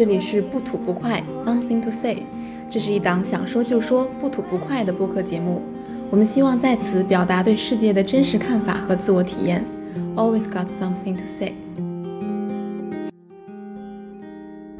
好，这里是不吐不快，Something to say。这是一档想说就说、不吐不快的播客节目。我们希望在此表达对世界的真实看法和自我体验。Always got something to say。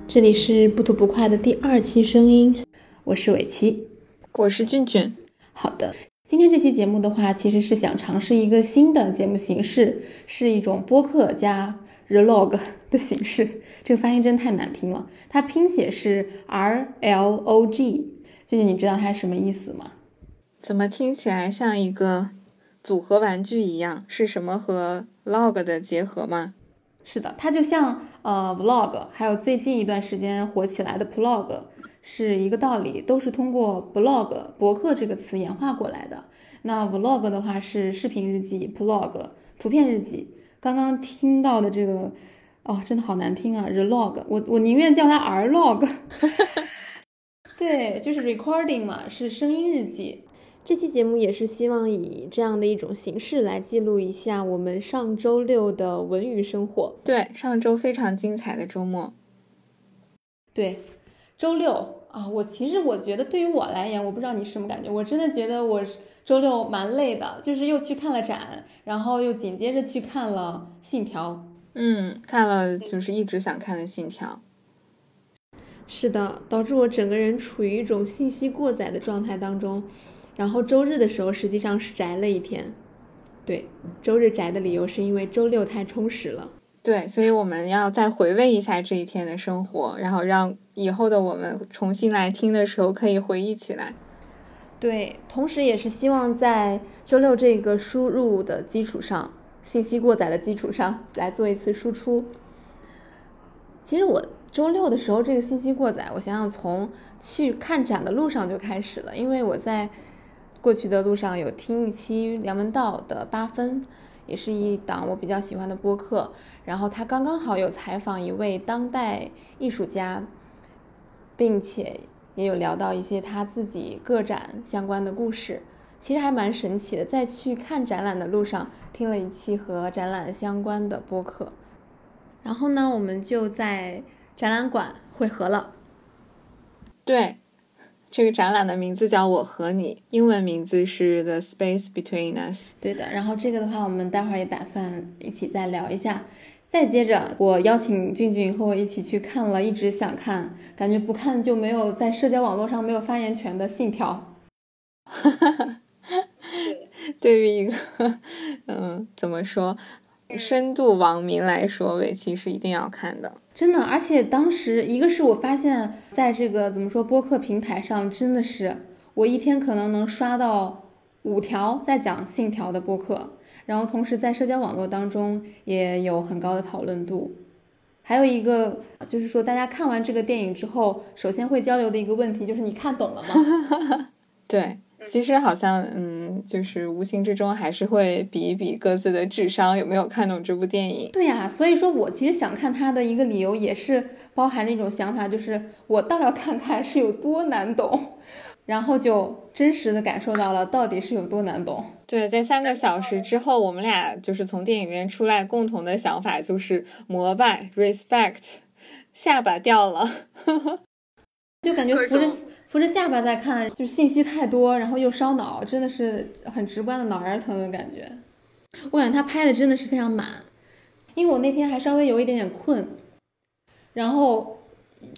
这里是不吐不快的第二期声音，我是伟奇，我是俊俊。好的，今天这期节目的话，其实是想尝试一个新的节目形式，是一种播客加。Relog 的形式，这个发音真太难听了。它拼写是 R L O G，舅舅，你知道它什么意思吗？怎么听起来像一个组合玩具一样？是什么和 log 的结合吗？是的，它就像呃 vlog，还有最近一段时间火起来的 blog，是一个道理，都是通过 blog 博客这个词演化过来的。那 vlog 的话是视频日记，blog 图片日记。刚刚听到的这个，哦，真的好难听啊！relog，我我宁愿叫它 r-log。对，就是 recording 嘛，是声音日记。这期节目也是希望以这样的一种形式来记录一下我们上周六的文娱生活。对，上周非常精彩的周末。对，周六啊，我其实我觉得对于我来言，我不知道你是什么感觉，我真的觉得我。周六蛮累的，就是又去看了展，然后又紧接着去看了《信条》。嗯，看了就是一直想看的《信条》。是的，导致我整个人处于一种信息过载的状态当中。然后周日的时候实际上是宅了一天。对，周日宅的理由是因为周六太充实了。对，所以我们要再回味一下这一天的生活，然后让以后的我们重新来听的时候可以回忆起来。对，同时也是希望在周六这个输入的基础上，信息过载的基础上来做一次输出。其实我周六的时候这个信息过载，我想想从去看展的路上就开始了，因为我在过去的路上有听一期梁文道的八分，也是一档我比较喜欢的播客，然后他刚刚好有采访一位当代艺术家，并且。也有聊到一些他自己个展相关的故事，其实还蛮神奇的。在去看展览的路上，听了一期和展览相关的播客，然后呢，我们就在展览馆汇合了。对，这个展览的名字叫我和你，英文名字是 The Space Between Us。对的，然后这个的话，我们待会儿也打算一起再聊一下。再接着，我邀请俊俊和我一起去看了，一直想看，感觉不看就没有在社交网络上没有发言权的《信条 》。对于一个嗯，怎么说，深度网民来说，尾期是一定要看的。真的，而且当时一个是我发现，在这个怎么说播客平台上，真的是我一天可能能刷到五条在讲《信条》的播客。然后同时在社交网络当中也有很高的讨论度，还有一个就是说大家看完这个电影之后，首先会交流的一个问题就是你看懂了吗？对，其实好像嗯，就是无形之中还是会比一比各自的智商有没有看懂这部电影。对呀，所以说我其实想看它的一个理由也是包含着一种想法，就是我倒要看看是有多难懂。然后就真实的感受到了到底是有多难懂。对，在三个小时之后，我们俩就是从电影院出来，共同的想法就是膜拜，respect，下巴掉了，就感觉扶着扶着下巴在看，就是信息太多，然后又烧脑，真的是很直观的脑仁疼的感觉。我感觉他拍的真的是非常满，因为我那天还稍微有一点点困，然后。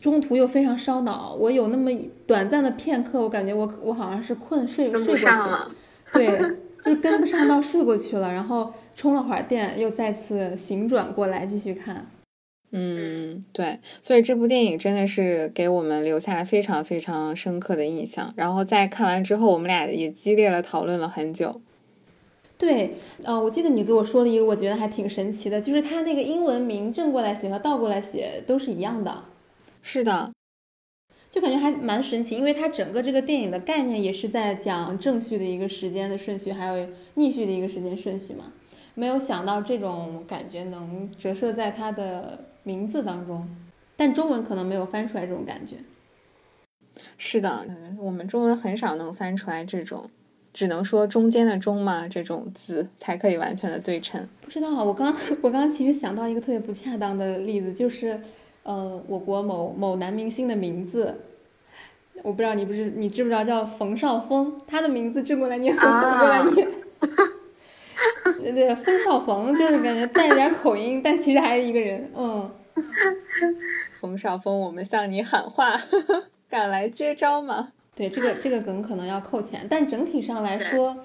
中途又非常烧脑，我有那么短暂的片刻，我感觉我我好像是困睡睡过去了，对，就是跟不上到睡过去了，然后充了会儿电，又再次醒转过来继续看。嗯，对，所以这部电影真的是给我们留下了非常非常深刻的印象。然后在看完之后，我们俩也激烈的讨论了很久。对，呃，我记得你给我说了一个，我觉得还挺神奇的，就是它那个英文名正过来写和倒过来写都是一样的。是的，就感觉还蛮神奇，因为它整个这个电影的概念也是在讲正序的一个时间的顺序，还有逆序的一个时间顺序嘛。没有想到这种感觉能折射在它的名字当中，但中文可能没有翻出来这种感觉。是的，我们中文很少能翻出来这种，只能说中间的“中”嘛，这种字才可以完全的对称。不知道，我刚 我刚其实想到一个特别不恰当的例子，就是。呃，我国某某男明星的名字，我不知道你不是你知不知道叫冯绍峰，他的名字正过来念和反过来念，对对，冯绍峰就是感觉带着点口音，但其实还是一个人，嗯。冯绍峰，我们向你喊话，敢来接招吗？对，这个这个梗可能要扣钱，但整体上来说，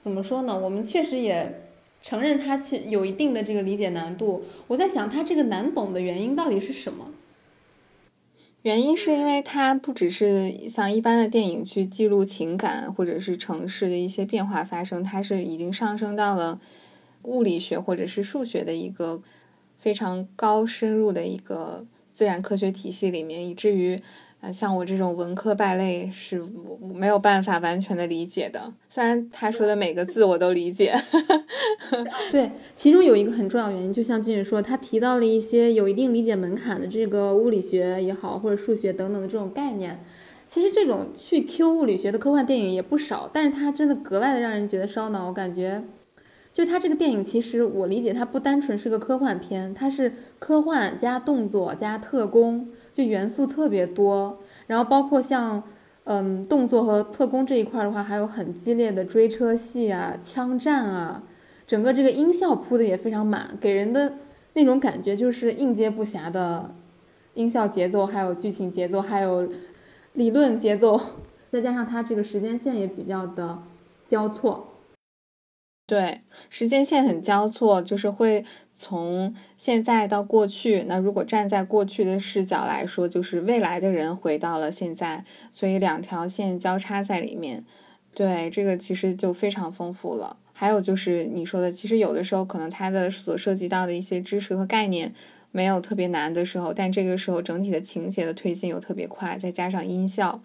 怎么说呢？我们确实也承认它去有一定的这个理解难度。我在想，它这个难懂的原因到底是什么？原因是因为它不只是像一般的电影去记录情感或者是城市的一些变化发生，它是已经上升到了物理学或者是数学的一个非常高深入的一个自然科学体系里面，以至于。啊，像我这种文科败类是没有办法完全的理解的。虽然他说的每个字我都理解，对，其中有一个很重要原因，就像俊俊说，他提到了一些有一定理解门槛的这个物理学也好，或者数学等等的这种概念。其实这种去 Q 物理学的科幻电影也不少，但是它真的格外的让人觉得烧脑。我感觉，就它这个电影，其实我理解它不单纯是个科幻片，它是科幻加动作加特工。就元素特别多，然后包括像，嗯，动作和特工这一块的话，还有很激烈的追车戏啊、枪战啊，整个这个音效铺的也非常满，给人的那种感觉就是应接不暇的音效节奏，还有剧情节奏，还有理论节奏，再加上它这个时间线也比较的交错。对，时间线很交错，就是会从现在到过去。那如果站在过去的视角来说，就是未来的人回到了现在，所以两条线交叉在里面。对，这个其实就非常丰富了。还有就是你说的，其实有的时候可能它的所涉及到的一些知识和概念没有特别难的时候，但这个时候整体的情节的推进又特别快，再加上音效。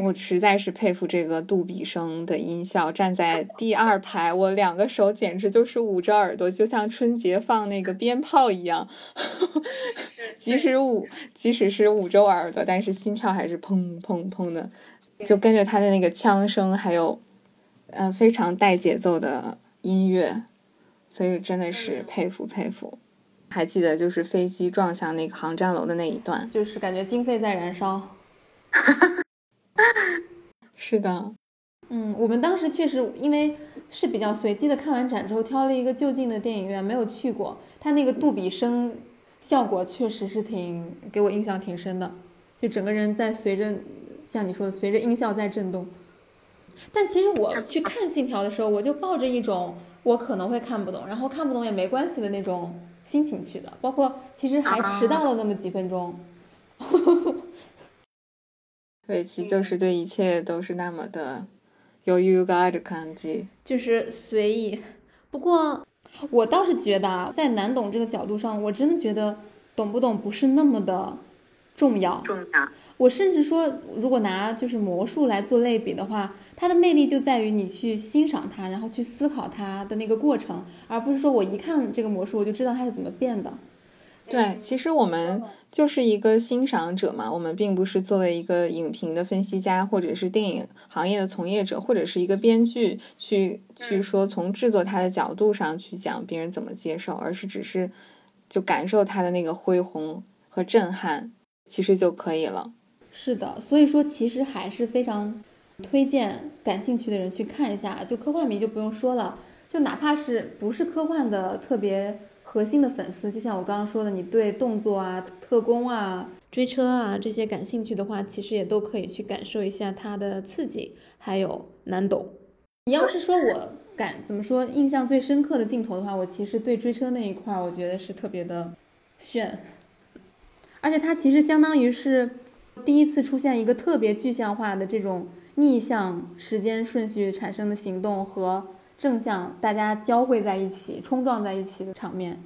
我实在是佩服这个杜比声的音效，站在第二排，我两个手简直就是捂着耳朵，就像春节放那个鞭炮一样。即使捂，即使是捂着耳朵，但是心跳还是砰砰砰的，就跟着他的那个枪声，还有，呃，非常带节奏的音乐，所以真的是佩服佩服。还记得就是飞机撞向那个航站楼的那一段，就是感觉经费在燃烧。是的，嗯，我们当时确实因为是比较随机的，看完展之后挑了一个就近的电影院，没有去过。它那个杜比声效果确实是挺给我印象挺深的，就整个人在随着像你说的随着音效在震动。但其实我去看《信条》的时候，我就抱着一种我可能会看不懂，然后看不懂也没关系的那种心情去的，包括其实还迟到了那么几分钟。尾期就是对一切都是那么的有优雅的感觉，就是随意。不过我倒是觉得啊，在难懂这个角度上，我真的觉得懂不懂不是那么的重要。重要。我甚至说，如果拿就是魔术来做类比的话，它的魅力就在于你去欣赏它，然后去思考它的那个过程，而不是说我一看这个魔术我就知道它是怎么变的。对，其实我们就是一个欣赏者嘛，我们并不是作为一个影评的分析家，或者是电影行业的从业者，或者是一个编剧去去说从制作它的角度上去讲别人怎么接受，而是只是就感受它的那个恢宏和震撼，其实就可以了。是的，所以说其实还是非常推荐感兴趣的人去看一下，就科幻迷就不用说了，就哪怕是不是科幻的特别。核心的粉丝，就像我刚刚说的，你对动作啊、特工啊、追车啊这些感兴趣的话，其实也都可以去感受一下它的刺激，还有难懂。你要是说我感怎么说印象最深刻的镜头的话，我其实对追车那一块儿，我觉得是特别的炫，而且它其实相当于是第一次出现一个特别具象化的这种逆向时间顺序产生的行动和。正向大家交汇在一起、冲撞在一起的场面，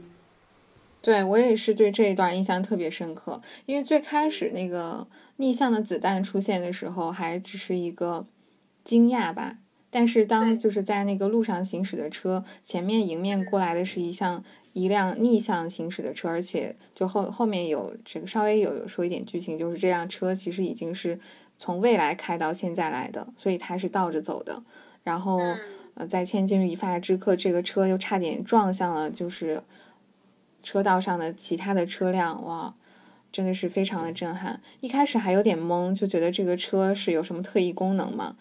对我也是对这一段印象特别深刻。因为最开始那个逆向的子弹出现的时候，还只是一个惊讶吧。但是当就是在那个路上行驶的车前面迎面过来的是一项一辆逆向行驶的车，而且就后后面有这个稍微有说一点剧情，就是这辆车其实已经是从未来开到现在来的，所以它是倒着走的，然后。呃，在千金一发之刻，这个车又差点撞向了，就是车道上的其他的车辆，哇！真的是非常的震撼。一开始还有点懵，就觉得这个车是有什么特异功能吗？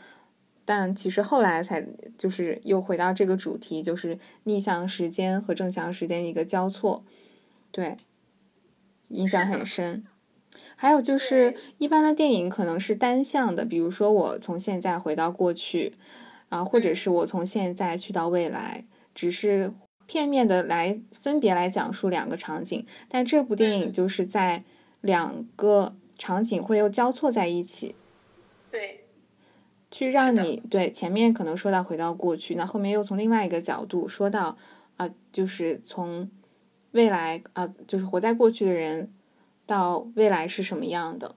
但其实后来才就是又回到这个主题，就是逆向时间和正向时间的一个交错，对，印象很深。还有就是一般的电影可能是单向的，比如说我从现在回到过去，啊，或者是我从现在去到未来，只是片面的来分别来讲述两个场景。但这部电影就是在两个场景会又交错在一起，对，去让你对前面可能说到回到过去，那后面又从另外一个角度说到啊，就是从未来啊，就是活在过去的人。到未来是什么样的，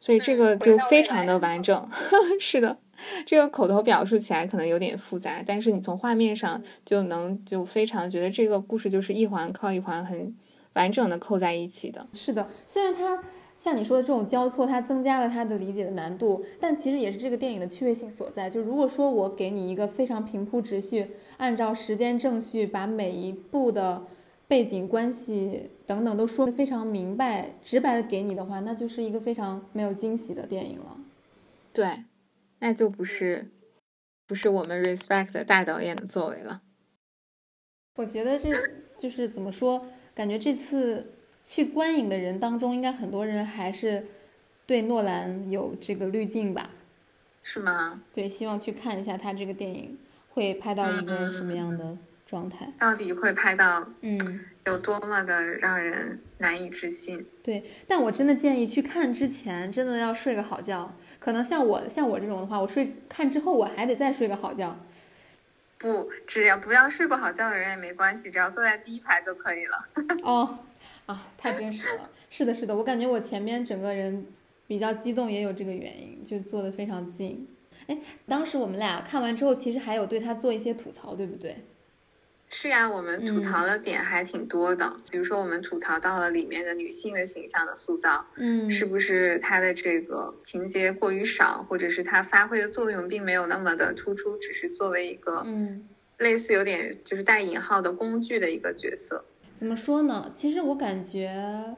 所以这个就非常的完整。是的，这个口头表述起来可能有点复杂，但是你从画面上就能就非常觉得这个故事就是一环靠一环很完整的扣在一起的。是的，虽然它像你说的这种交错，它增加了它的理解的难度，但其实也是这个电影的趣味性所在。就如果说我给你一个非常平铺直叙，按照时间正序把每一步的。背景关系等等都说的非常明白、直白的给你的话，那就是一个非常没有惊喜的电影了。对，那就不是不是我们 respect 大导演的作为了。我觉得这就是怎么说？感觉这次去观影的人当中，应该很多人还是对诺兰有这个滤镜吧？是吗？对，希望去看一下他这个电影会拍到一个什么样的。状态到底会拍到嗯有多么的让人难以置信？对，但我真的建议去看之前真的要睡个好觉。可能像我像我这种的话，我睡看之后我还得再睡个好觉。不，只要不要睡不好觉的人也没关系，只要坐在第一排就可以了。哦，啊，太真实了。是的，是的，我感觉我前面整个人比较激动，也有这个原因，就坐的非常近。哎，当时我们俩看完之后，其实还有对他做一些吐槽，对不对？是呀，我们吐槽的点还挺多的。比如说，我们吐槽到了里面的女性的形象的塑造，嗯，是不是她的这个情节过于少，或者是她发挥的作用并没有那么的突出，只是作为一个，嗯，类似有点就是带引号的工具的一个角色。怎么说呢？其实我感觉，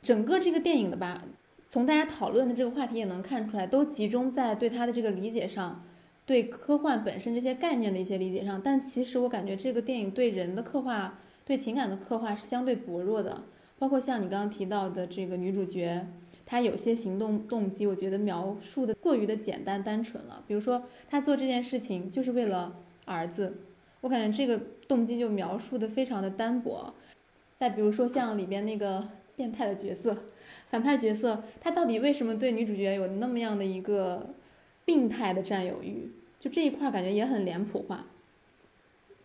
整个这个电影的吧，从大家讨论的这个话题也能看出来，都集中在对她的这个理解上。对科幻本身这些概念的一些理解上，但其实我感觉这个电影对人的刻画、对情感的刻画是相对薄弱的。包括像你刚刚提到的这个女主角，她有些行动动机，我觉得描述的过于的简单单纯了。比如说，她做这件事情就是为了儿子，我感觉这个动机就描述的非常的单薄。再比如说，像里边那个变态的角色，反派角色，他到底为什么对女主角有那么样的一个病态的占有欲？就这一块感觉也很脸谱化，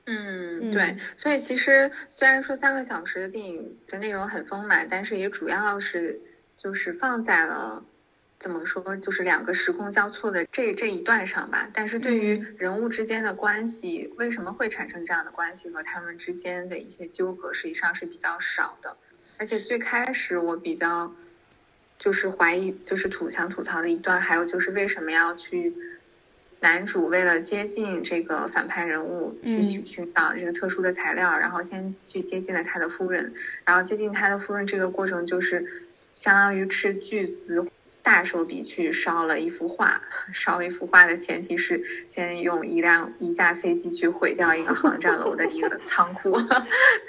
嗯，对，所以其实虽然说三个小时的电影的内容很丰满，但是也主要是就是放在了怎么说，就是两个时空交错的这这一段上吧。但是对于人物之间的关系，为什么会产生这样的关系和他们之间的一些纠葛，实际上是比较少的。而且最开始我比较就是怀疑，就是吐想吐槽的一段，还有就是为什么要去。男主为了接近这个反派人物，去寻寻找这个特殊的材料，然后先去接近了他的夫人，然后接近他的夫人这个过程就是相当于斥巨资大手笔去烧了一幅画，烧一幅画的前提是先用一辆一架飞机去毁掉一个航站楼的一个 仓库，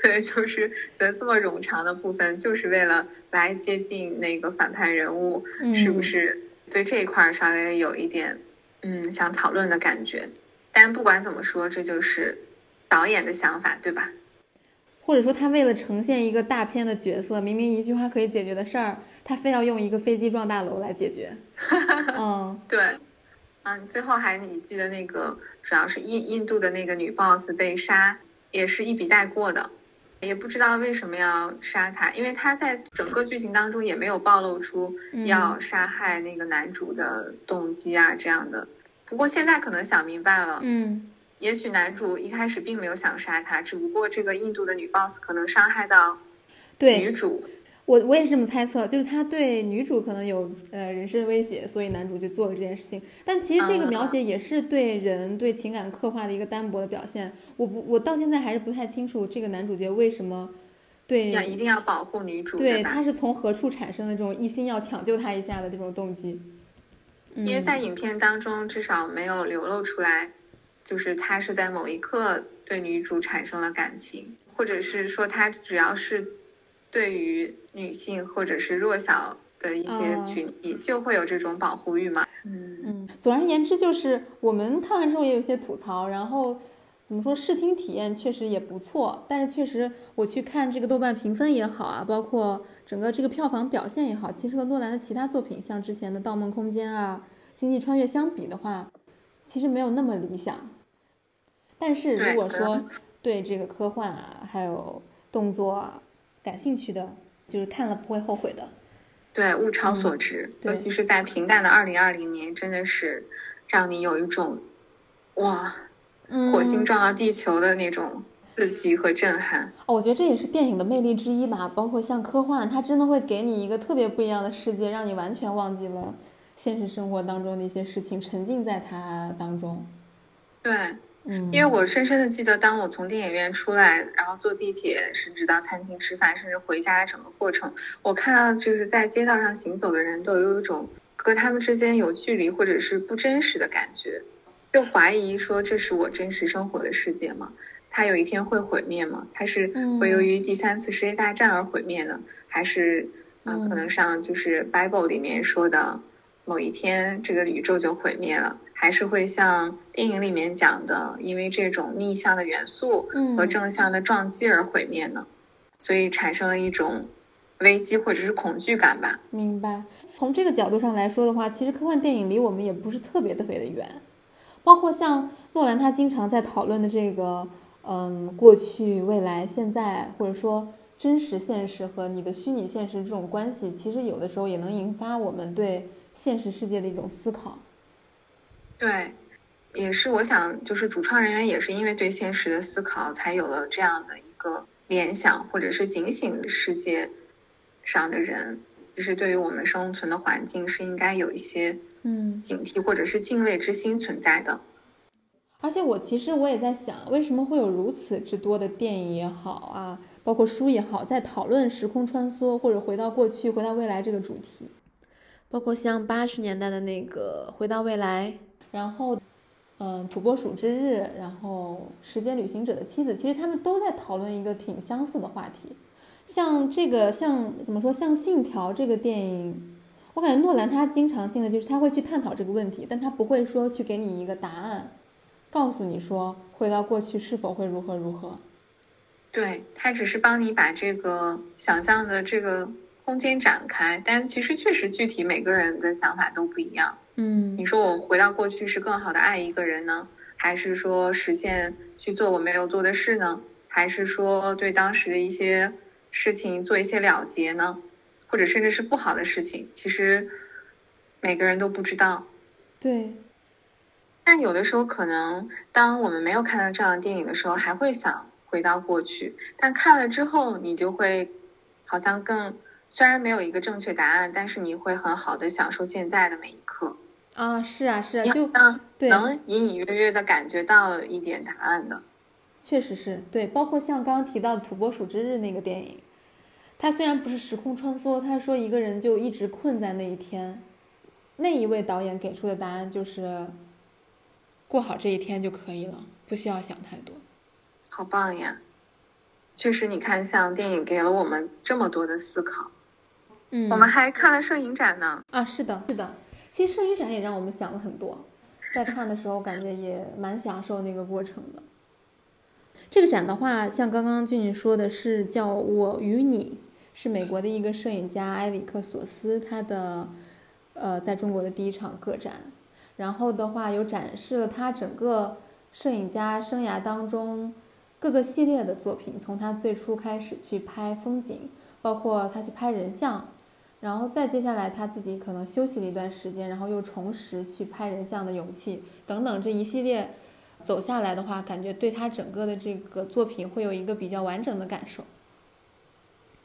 所以就是觉得这么冗长的部分就是为了来接近那个反派人物，是不是对这一块稍微有一点？嗯，想讨论的感觉，但不管怎么说，这就是导演的想法，对吧？或者说，他为了呈现一个大片的角色，明明一句话可以解决的事儿，他非要用一个飞机撞大楼来解决。嗯，对。嗯，最后还你记得那个，主要是印印度的那个女 boss 被杀，也是一笔带过的，也不知道为什么要杀他，因为他在整个剧情当中也没有暴露出要杀害那个男主的动机啊，这样的。不过现在可能想明白了，嗯，也许男主一开始并没有想杀他，只不过这个印度的女 boss 可能伤害到女主。我我也是这么猜测，就是他对女主可能有呃人身威胁，所以男主就做了这件事情。但其实这个描写也是对人对情感刻画的一个单薄的表现。我不我到现在还是不太清楚这个男主角为什么对，要一定要保护女主，对，他是从何处产生的这种一心要抢救她一下的这种动机？因为在影片当中至少没有流露出来，就是他是在某一刻对女主产生了感情，或者是说他只要是对于女性或者是弱小的一些群体，就会有这种保护欲嘛。嗯嗯，总而言之，就是我们看完之后也有些吐槽，然后怎么说，视听体验确实也不错，但是确实我去看这个豆瓣评分也好啊，包括整个这个票房表现也好，其实和诺兰的其他作品，像之前的《盗梦空间》啊。星际穿越相比的话，其实没有那么理想。但是如果说对这个科幻啊，还有动作啊感兴趣的，就是看了不会后悔的。对，物超所值，尤其是在平淡的二零二零年，真的是让你有一种哇，火星撞到地球的那种刺激和震撼。哦，我觉得这也是电影的魅力之一吧。包括像科幻，它真的会给你一个特别不一样的世界，让你完全忘记了。现实生活当中的一些事情，沉浸在它当中。对，嗯，因为我深深的记得，当我从电影院出来，然后坐地铁，甚至到餐厅吃饭，甚至回家的整个过程，我看到就是在街道上行走的人都有一种和他们之间有距离或者是不真实的感觉，就怀疑说这是我真实生活的世界吗？它有一天会毁灭吗？它是会由于第三次世界大战而毁灭呢？还是嗯，可能像就是 Bible 里面说的？某一天，这个宇宙就毁灭了，还是会像电影里面讲的，因为这种逆向的元素和正向的撞击而毁灭呢？所以产生了一种危机或者是恐惧感吧。明白。从这个角度上来说的话，其实科幻电影离我们也不是特别特别的远。包括像诺兰他经常在讨论的这个，嗯，过去、未来、现在，或者说真实现实和你的虚拟现实这种关系，其实有的时候也能引发我们对。现实世界的一种思考，对，也是我想，就是主创人员也是因为对现实的思考，才有了这样的一个联想，或者是警醒世界上的人，就是对于我们生存的环境是应该有一些嗯警惕或者是敬畏之心存在的。而且我其实我也在想，为什么会有如此之多的电影也好啊，包括书也好，在讨论时空穿梭或者回到过去、回到未来这个主题。包括像八十年代的那个《回到未来》，然后，嗯，《土拨鼠之日》，然后《时间旅行者的妻子》，其实他们都在讨论一个挺相似的话题。像这个，像怎么说，像《信条》这个电影，我感觉诺兰他经常性的就是他会去探讨这个问题，但他不会说去给你一个答案，告诉你说回到过去是否会如何如何。对他只是帮你把这个想象的这个。空间展开，但其实确实具体每个人的想法都不一样。嗯，你说我回到过去是更好的爱一个人呢，还是说实现去做我没有做的事呢？还是说对当时的一些事情做一些了结呢？或者甚至是不好的事情，其实每个人都不知道。对。但有的时候可能，当我们没有看到这样的电影的时候，还会想回到过去。但看了之后，你就会好像更。虽然没有一个正确答案，但是你会很好的享受现在的每一刻啊！是啊，是啊，就对，能隐隐约约的感觉到一点答案的，确实是对。包括像刚刚提到的《土拨鼠之日》那个电影，它虽然不是时空穿梭，它说一个人就一直困在那一天，那一位导演给出的答案就是过好这一天就可以了，不需要想太多。好棒呀！确实，你看，像电影给了我们这么多的思考。嗯，我们还看了摄影展呢。啊，是的，是的。其实摄影展也让我们想了很多，在看的时候感觉也蛮享受那个过程的。这个展的话，像刚刚俊俊说的是叫我与你，是美国的一个摄影家埃里克索斯他的呃在中国的第一场个展。然后的话，有展示了他整个摄影家生涯当中各个系列的作品，从他最初开始去拍风景，包括他去拍人像。然后再接下来，他自己可能休息了一段时间，然后又重拾去拍人像的勇气等等这一系列走下来的话，感觉对他整个的这个作品会有一个比较完整的感受。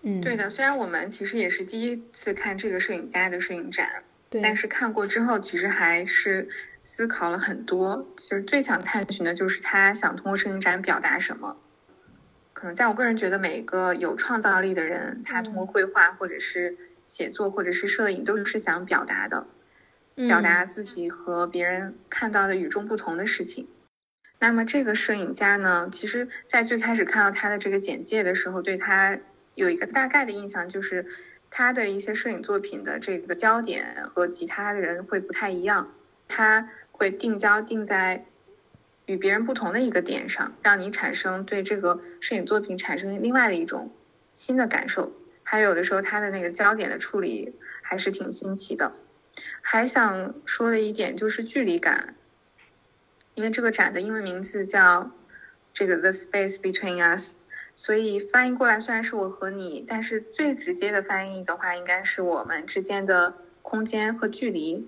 嗯，对的。虽然我们其实也是第一次看这个摄影家的摄影展，对，但是看过之后，其实还是思考了很多。其实最想探寻的就是他想通过摄影展表达什么。可能在我个人觉得，每一个有创造力的人，他通过绘画或者是写作或者是摄影，都是想表达的，表达自己和别人看到的与众不同的事情。那么这个摄影家呢，其实在最开始看到他的这个简介的时候，对他有一个大概的印象，就是他的一些摄影作品的这个焦点和其他的人会不太一样，他会定焦定在与别人不同的一个点上，让你产生对这个摄影作品产生另外的一种新的感受。还有的时候，他的那个焦点的处理还是挺新奇的。还想说的一点就是距离感。因为这个展的英文名字叫这个 The Space Between Us，所以翻译过来虽然是我和你，但是最直接的翻译的话，应该是我们之间的空间和距离。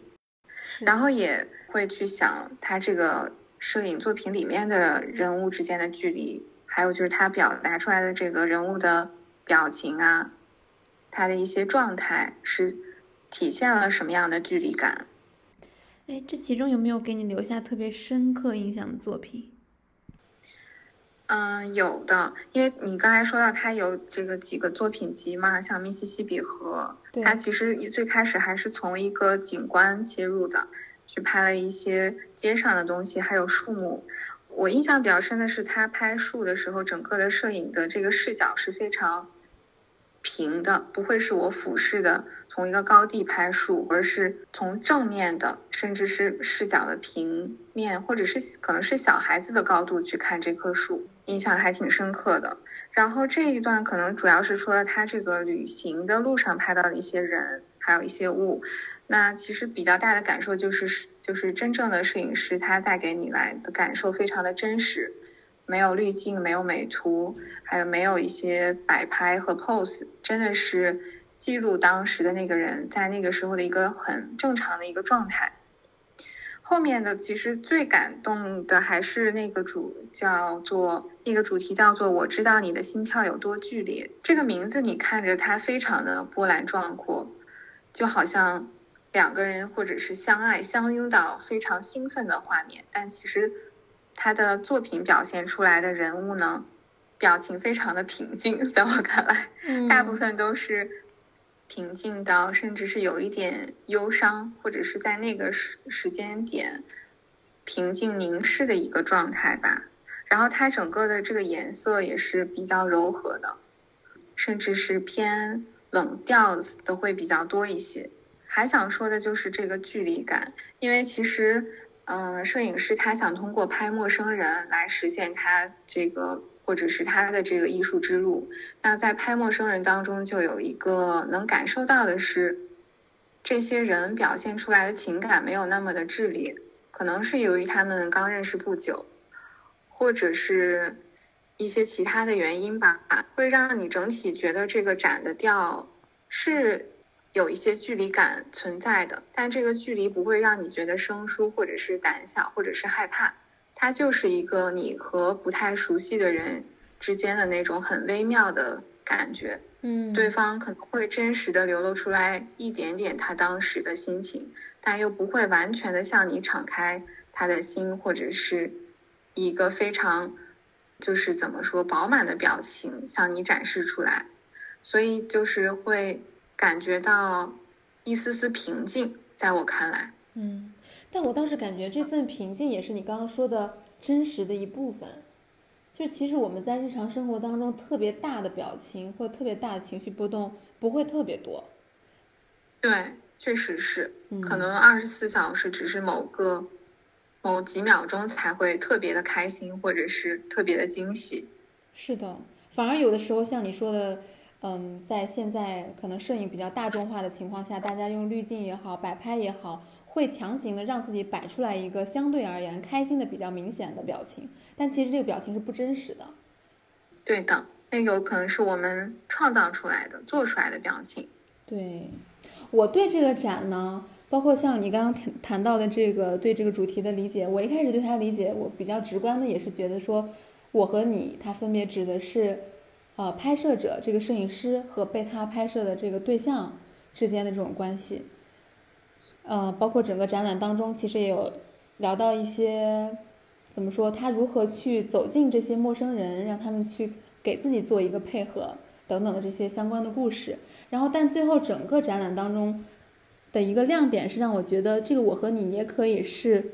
然后也会去想他这个摄影作品里面的人物之间的距离，还有就是他表达出来的这个人物的表情啊，他的一些状态是体现了什么样的距离感。哎，这其中有没有给你留下特别深刻印象的作品？嗯，有的，因为你刚才说到他有这个几个作品集嘛，像密西西比河，他其实最开始还是从一个景观切入的，去拍了一些街上的东西，还有树木。我印象比较深的是他拍树的时候，整个的摄影的这个视角是非常平的，不会是我俯视的。从一个高地拍树，而是从正面的，甚至是视角的平面，或者是可能是小孩子的高度去看这棵树，印象还挺深刻的。然后这一段可能主要是说他这个旅行的路上拍到的一些人，还有一些物。那其实比较大的感受就是，就是真正的摄影师他带给你来的感受非常的真实，没有滤镜，没有美图，还有没有一些摆拍和 pose，真的是。记录当时的那个人在那个时候的一个很正常的一个状态。后面的其实最感动的还是那个主叫做那个主题叫做我知道你的心跳有多剧烈。这个名字你看着它非常的波澜壮阔，就好像两个人或者是相爱相拥到非常兴奋的画面。但其实他的作品表现出来的人物呢，表情非常的平静，在我看来，大部分都是。平静到甚至是有一点忧伤，或者是在那个时时间点平静凝视的一个状态吧。然后它整个的这个颜色也是比较柔和的，甚至是偏冷调的会比较多一些。还想说的就是这个距离感，因为其实，嗯，摄影师他想通过拍陌生人来实现他这个。或者是他的这个艺术之路，那在拍陌生人当中，就有一个能感受到的是，这些人表现出来的情感没有那么的炽烈，可能是由于他们刚认识不久，或者是一些其他的原因吧，会让你整体觉得这个展的调是有一些距离感存在的，但这个距离不会让你觉得生疏，或者是胆小，或者是害怕。它就是一个你和不太熟悉的人之间的那种很微妙的感觉，嗯，对方可能会真实的流露出来一点点他当时的心情，但又不会完全的向你敞开他的心，或者是一个非常就是怎么说饱满的表情向你展示出来，所以就是会感觉到一丝丝平静，在我看来，嗯。但我倒是感觉这份平静也是你刚刚说的真实的一部分，就其实我们在日常生活当中特别大的表情或特别大的情绪波动不会特别多。对，确实是，可能二十四小时只是某个某几秒钟才会特别的开心或者是特别的惊喜。是的，反而有的时候像你说的，嗯，在现在可能摄影比较大众化的情况下，大家用滤镜也好，摆拍也好。会强行的让自己摆出来一个相对而言开心的比较明显的表情，但其实这个表情是不真实的。对的，那有可能是我们创造出来的、做出来的表情。对，我对这个展呢，包括像你刚刚谈谈到的这个对这个主题的理解，我一开始对它理解，我比较直观的也是觉得说，我和你，它分别指的是，呃，拍摄者这个摄影师和被他拍摄的这个对象之间的这种关系。呃，包括整个展览当中，其实也有聊到一些，怎么说，他如何去走进这些陌生人，让他们去给自己做一个配合等等的这些相关的故事。然后，但最后整个展览当中的一个亮点是让我觉得，这个我和你也可以是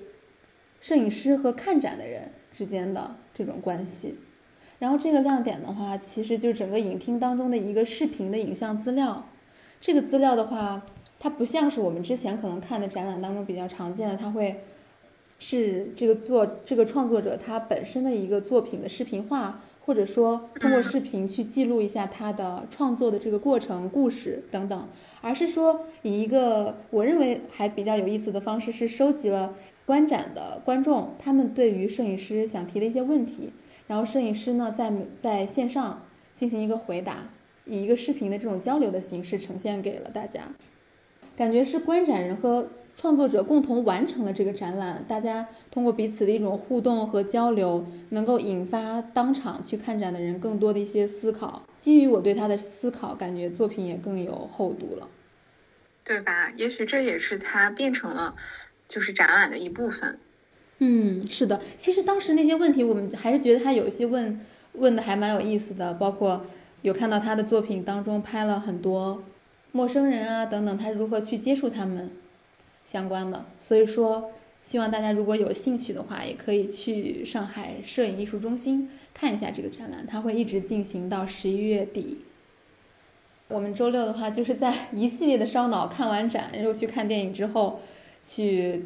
摄影师和看展的人之间的这种关系。然后这个亮点的话，其实就是整个影厅当中的一个视频的影像资料。这个资料的话，它不像是我们之前可能看的展览当中比较常见的，它会是这个作这个创作者他本身的一个作品的视频化，或者说通过视频去记录一下他的创作的这个过程、故事等等，而是说以一个我认为还比较有意思的方式，是收集了观展的观众他们对于摄影师想提的一些问题。然后摄影师呢，在在线上进行一个回答，以一个视频的这种交流的形式呈现给了大家，感觉是观展人和创作者共同完成了这个展览。大家通过彼此的一种互动和交流，能够引发当场去看展的人更多的一些思考。基于我对他的思考，感觉作品也更有厚度了，对吧？也许这也是它变成了就是展览的一部分。嗯，是的，其实当时那些问题，我们还是觉得他有一些问问的还蛮有意思的，包括有看到他的作品当中拍了很多陌生人啊等等，他如何去接触他们相关的。所以说，希望大家如果有兴趣的话，也可以去上海摄影艺术中心看一下这个展览，它会一直进行到十一月底。我们周六的话，就是在一系列的烧脑看完展又去看电影之后去。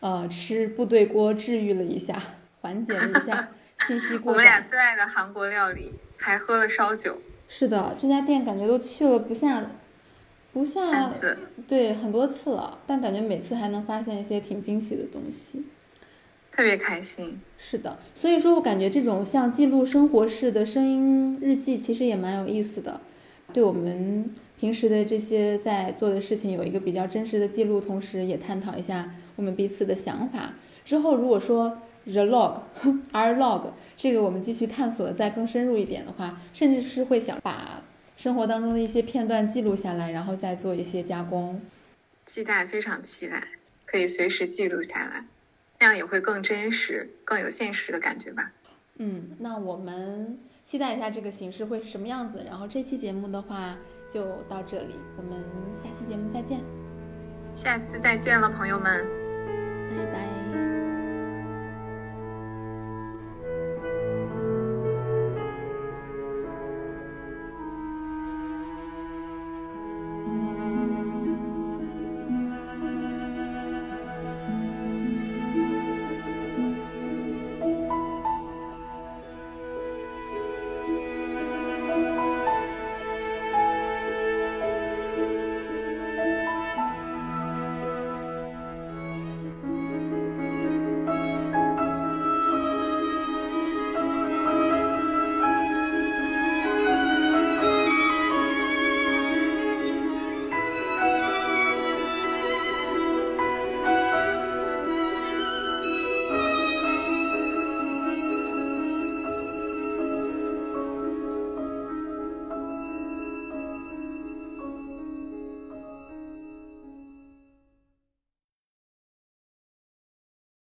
呃，吃部队锅治愈了一下，缓解了一下 信息过载。我们俩最爱的韩国料理，还喝了烧酒。是的，这家店感觉都去了不下，不像对很多次了，但感觉每次还能发现一些挺惊喜的东西，特别开心。是的，所以说我感觉这种像记录生活式的声音日记，其实也蛮有意思的。对我们平时的这些在做的事情有一个比较真实的记录，同时也探讨一下我们彼此的想法。之后如果说 the log r log 这个我们继续探索再更深入一点的话，甚至是会想把生活当中的一些片段记录下来，然后再做一些加工。期待，非常期待，可以随时记录下来，那样也会更真实、更有现实的感觉吧。嗯，那我们。期待一下这个形式会是什么样子，然后这期节目的话就到这里，我们下期节目再见，下次再见了，朋友们，拜拜。